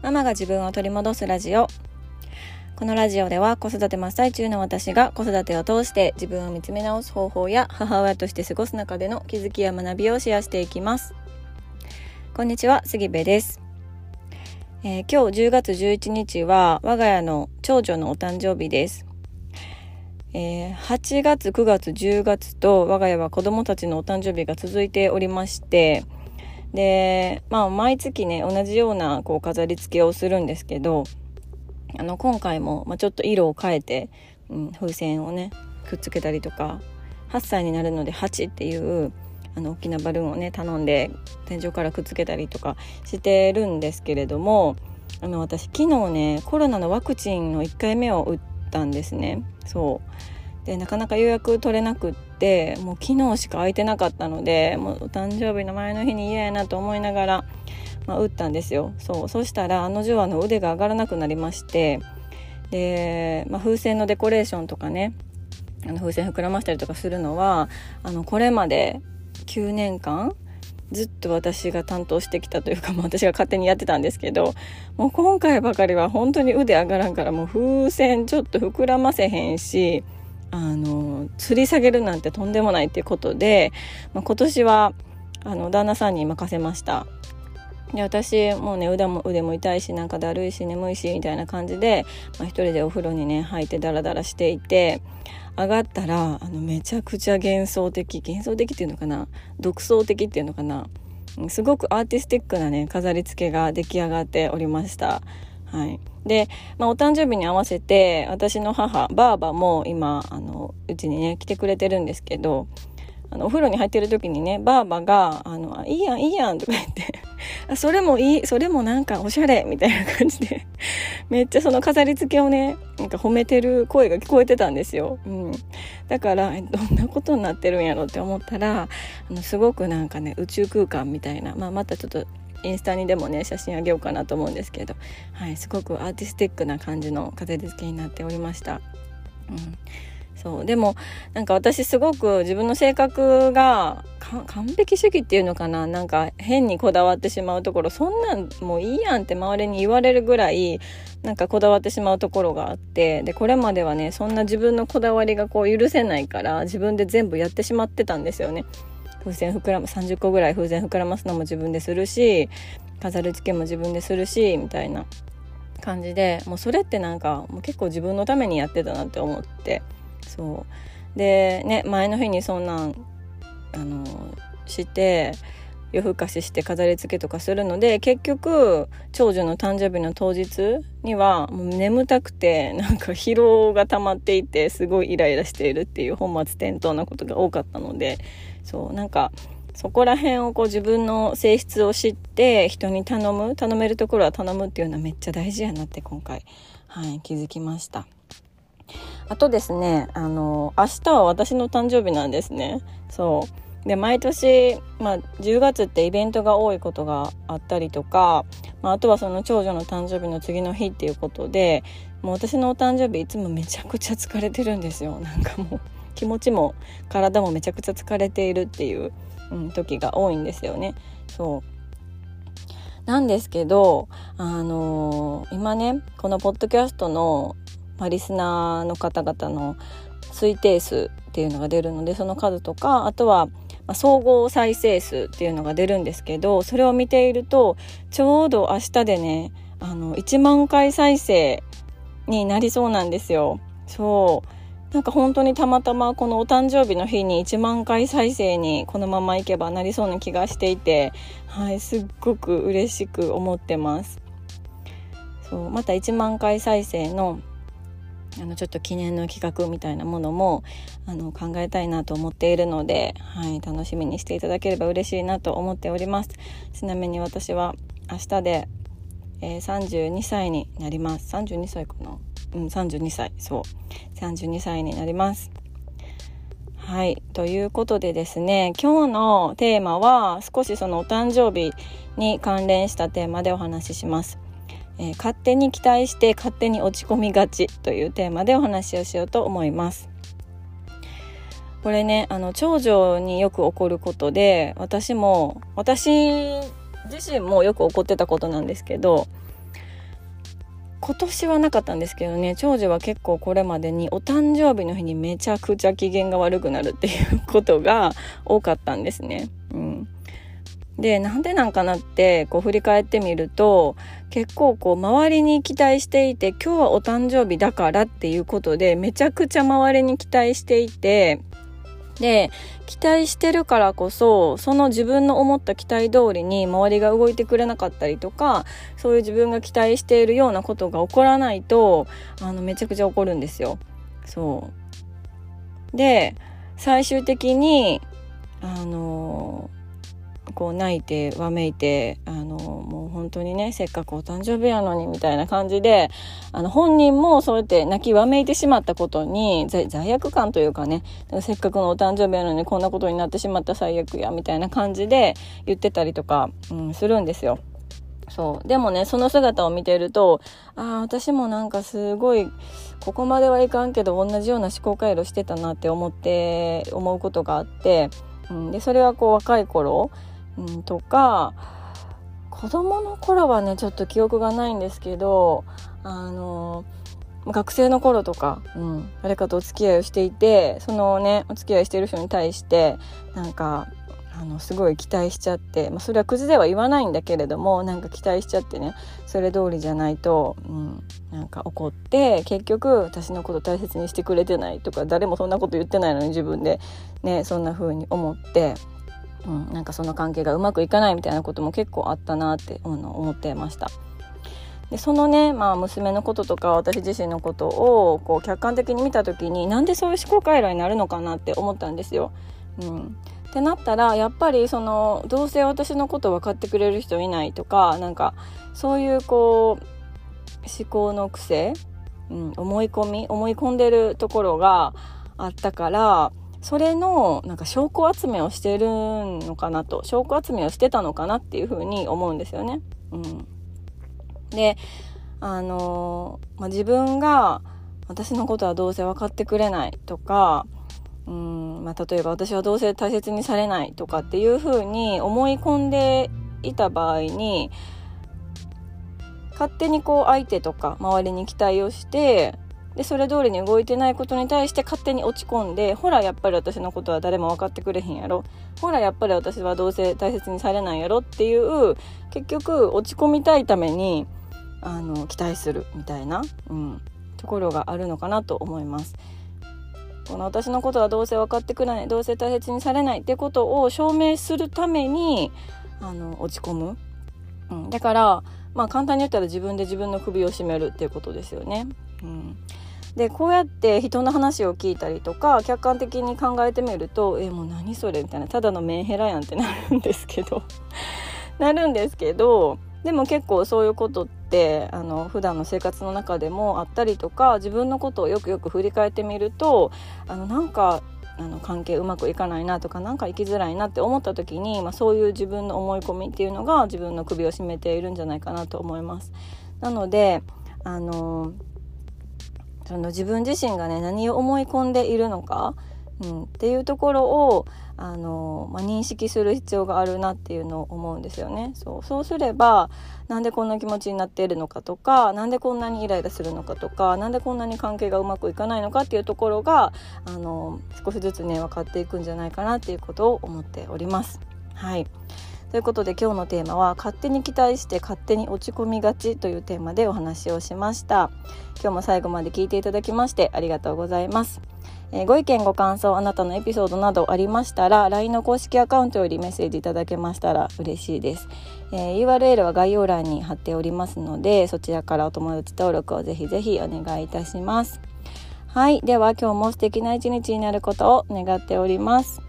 ママが自分を取り戻すラジオ。このラジオでは子育て真っ最中の私が子育てを通して自分を見つめ直す方法や母親として過ごす中での気づきや学びをシェアしていきます。こんにちは杉部です。えー、今日10月11日は我が家の長女のお誕生日です。えー、8月、9月、10月と我が家は子供たちのお誕生日が続いておりまして、で、まあ毎月ね、同じようなこう飾り付けをするんですけど、あの今回も、まあ、ちょっと色を変えて、うん、風船をね、くっつけたりとか、8歳になるので8っていうあの大きなバルーンをね頼んで天井からくっつけたりとかしてるんですけれどもあの私昨日ねコロナのワクチンの1回目を打ったんですね。そう。でなかなか予約取れなくってもう昨日しか空いてなかったのでもうお誕生日の前の日に嫌やなと思いながら、まあ、打ったんですよ。そう。そしたらあの女王の腕が上がらなくなりましてで、まあ、風船のデコレーションとかねあの風船膨らましたりとかするのはあのこれまで9年間ずっと私が担当してきたというか、もう私が勝手にやってたんですけど、もう今回ばかりは本当に腕上がらんから、もう風船ちょっと膨らませへんし、あの、吊り下げるなんてとんでもないっていうことで、まあ、今年は、あの、旦那さんに任せました。で私もうね腕も腕も痛いしなんかだるいし眠いしみたいな感じで、まあ、一人でお風呂にね入ってダラダラしていて上がったらあのめちゃくちゃ幻想的幻想的っていうのかな？独創的っていうのかな？すごくアーティスティックなね飾り付けが出来上がっておりました。はい、で、まあ、お誕生日に合わせて私の母ばあばも今あのうちにね来てくれてるんですけどあのお風呂に入ってる時にねばあばが「あのいいやんいいやん」とか言ってあそれもいいそれもなんかおしゃれみたいな感じで めっちゃその飾り付けをねなんか褒めてる声が聞こえてたんですよ、うん、だからどんなことになってるんやろって思ったらあのすごくなんかね宇宙空間みたいな、まあ、またちょっとインスタにでもね写真あげようかなと思うんですけど、はい、すごくアーティスティックな感じの飾り付けになっておりました。うんそうでもなんか私すごく自分の性格が完璧主義っていうのかななんか変にこだわってしまうところそんなんもういいやんって周りに言われるぐらいなんかこだわってしまうところがあってでこれまではねそんな自分のこだわりがこう許せないから自分で全部やってしまってたんですよね。風船膨らむ30個ぐらい風船膨らますのも自分でするし飾り付けも自分でするしみたいな感じでもうそれってなんかもう結構自分のためにやってたなって思って。そう。でね前の日にそんなんあのして夜更かしして飾り付けとかするので結局長女の誕生日の当日にはもう眠たくてなんか疲労が溜まっていてすごいイライラしているっていう本末転倒なことが多かったのでそうなんかそこら辺をこう自分の性質を知って人に頼む頼めるところは頼むっていうのはめっちゃ大事やなって今回、はい、気づきました。あとですね、あの、明日は私の誕生日なんですね。そう。で、毎年、まあ、10月ってイベントが多いことがあったりとか、まあ、あとはその長女の誕生日の次の日っていうことで、もう私のお誕生日いつもめちゃくちゃ疲れてるんですよ。なんかもう、気持ちも体もめちゃくちゃ疲れているっていう、うん、時が多いんですよね。そう。なんですけど、あのー、今ね、このポッドキャストのま、リスナーの方々の推定数っていうのが出るのでその数とかあとは、ま、総合再生数っていうのが出るんですけどそれを見ているとちょうど明日でねあの1万回再生になりそうなんですよ。そうなんか本当にたまたまこのお誕生日の日に1万回再生にこのままいけばなりそうな気がしていて、はい、すっごく嬉しく思ってます。そうまた1万回再生のあのちょっと記念の企画みたいなものもあの考えたいなと思っているので、はい、楽しみにしていただければ嬉しいなと思っております。ちなみに私は明日で、えー、32歳になります。32歳かな。うん32歳そう32歳になりますはい。ということでですね、今日のテーマは少しそのお誕生日に関連したテーマでお話しします。えー、勝手に期待して勝手に落ち込みがちというテーマでお話をしようと思います。これねあの長女によく起こることで私も私自身もよく起こってたことなんですけど今年はなかったんですけどね長女は結構これまでにお誕生日の日にめちゃくちゃ機嫌が悪くなるっていうことが多かったんですね。うん、でなんでなんかなってこう振り返ってみると結構こう周りに期待していて今日はお誕生日だからっていうことでめちゃくちゃ周りに期待していてで期待してるからこそその自分の思った期待通りに周りが動いてくれなかったりとかそういう自分が期待しているようなことが起こらないとあのめちゃくちゃ起こるんですよ。そうで最終的にあのこう泣いてわめいてあのもう本当にねせっかくお誕生日やのにみたいな感じであの本人もそうやって泣きわめいてしまったことに罪悪感というかねせっかくのお誕生日やのにこんなことになってしまった最悪やみたいな感じで言ってたりとか、うん、するんですよ。そうでもねその姿を見てるとああ私もなんかすごいここまではいかんけど同じような思考回路してたなって思って思うことがあって、うん、でそれはこう若い頃うん、とか子供の頃はねちょっと記憶がないんですけどあの学生の頃とか、うん、誰かとお付き合いをしていてそのねお付き合いしてる人に対してなんかあのすごい期待しちゃって、まあ、それはクズでは言わないんだけれどもなんか期待しちゃってねそれ通りじゃないと、うん、なんか怒って結局私のこと大切にしてくれてないとか誰もそんなこと言ってないのに自分でねそんな風に思ってうん、なんかその関係がうまくいかないみたいなことも結構あったなって思ってました。でそのね、まあ、娘のこととか私自身のことをこう客観的に見た時になんでそういう思考回路になるのかなって思ったんですよ。うん、ってなったらやっぱりそのどうせ私のこと分かってくれる人いないとかなんかそういうこう思考の癖、うん、思い込み思い込んでるところがあったからそれのなんか証拠集めをしてるのかなと証拠集めをしてたのかなっていうふうに思うんですよね。うん、であのまあ、自分が私のことはどうせ分かってくれないとかうんまあ、例えば私はどうせ大切にされないとかっていうふうに思い込んでいた場合に勝手にこう相手とか周りに期待をしてでそれ通りに動いてないことに対して勝手に落ち込んでほらやっぱり私のことは誰も分かってくれへんやろほらやっぱり私はどうせ大切にされないやろっていう結局落ち込みたいためにあの期待するみたいな、うん、ところがあるのかなと思います。この私のことはどうせ分かってくれないどうせ大切にされないってことを証明するためにあの落ち込む、うん、だからまあ簡単に言ったら自分で自分の首を絞めるっていうことですよね。うんでこうやって人の話を聞いたりとか客観的に考えてみると「えもう何それ?」みたいなただのメンヘラやんってなるんですけど なるんですけどでも結構そういうことってあの普段の生活の中でもあったりとか自分のことをよくよく振り返ってみるとあのなんかあの関係うまくいかないなとか何か生きづらいなって思った時に、まあ、そういう自分の思い込みっていうのが自分の首を絞めているんじゃないかなと思います。なのであのその自分自身がね何を思い込んでいるのか、うん、っていうところをあの、まあ、認識する必要があるなっていうのを思うんですよね。そうそうすればなんでこんな気持ちになっているのかとか何でこんなにイライラするのかとか何でこんなに関係がうまくいかないのかっていうところがあの少しずつね分かっていくんじゃないかなっていうことを思っております。はいということで今日のテーマは勝手に期待して勝手に落ち込みがちというテーマでお話をしました。今日も最後まで聞いていただきましてありがとうございます。えー、ご意見ご感想あなたのエピソードなどありましたら LINE の公式アカウントよりメッセージいただけましたら嬉しいです、えー、URL は概要欄に貼っておりますのでそちらからお友達登録をぜひぜひお願いいたします。はいでは今日も素敵な一日になることを願っております。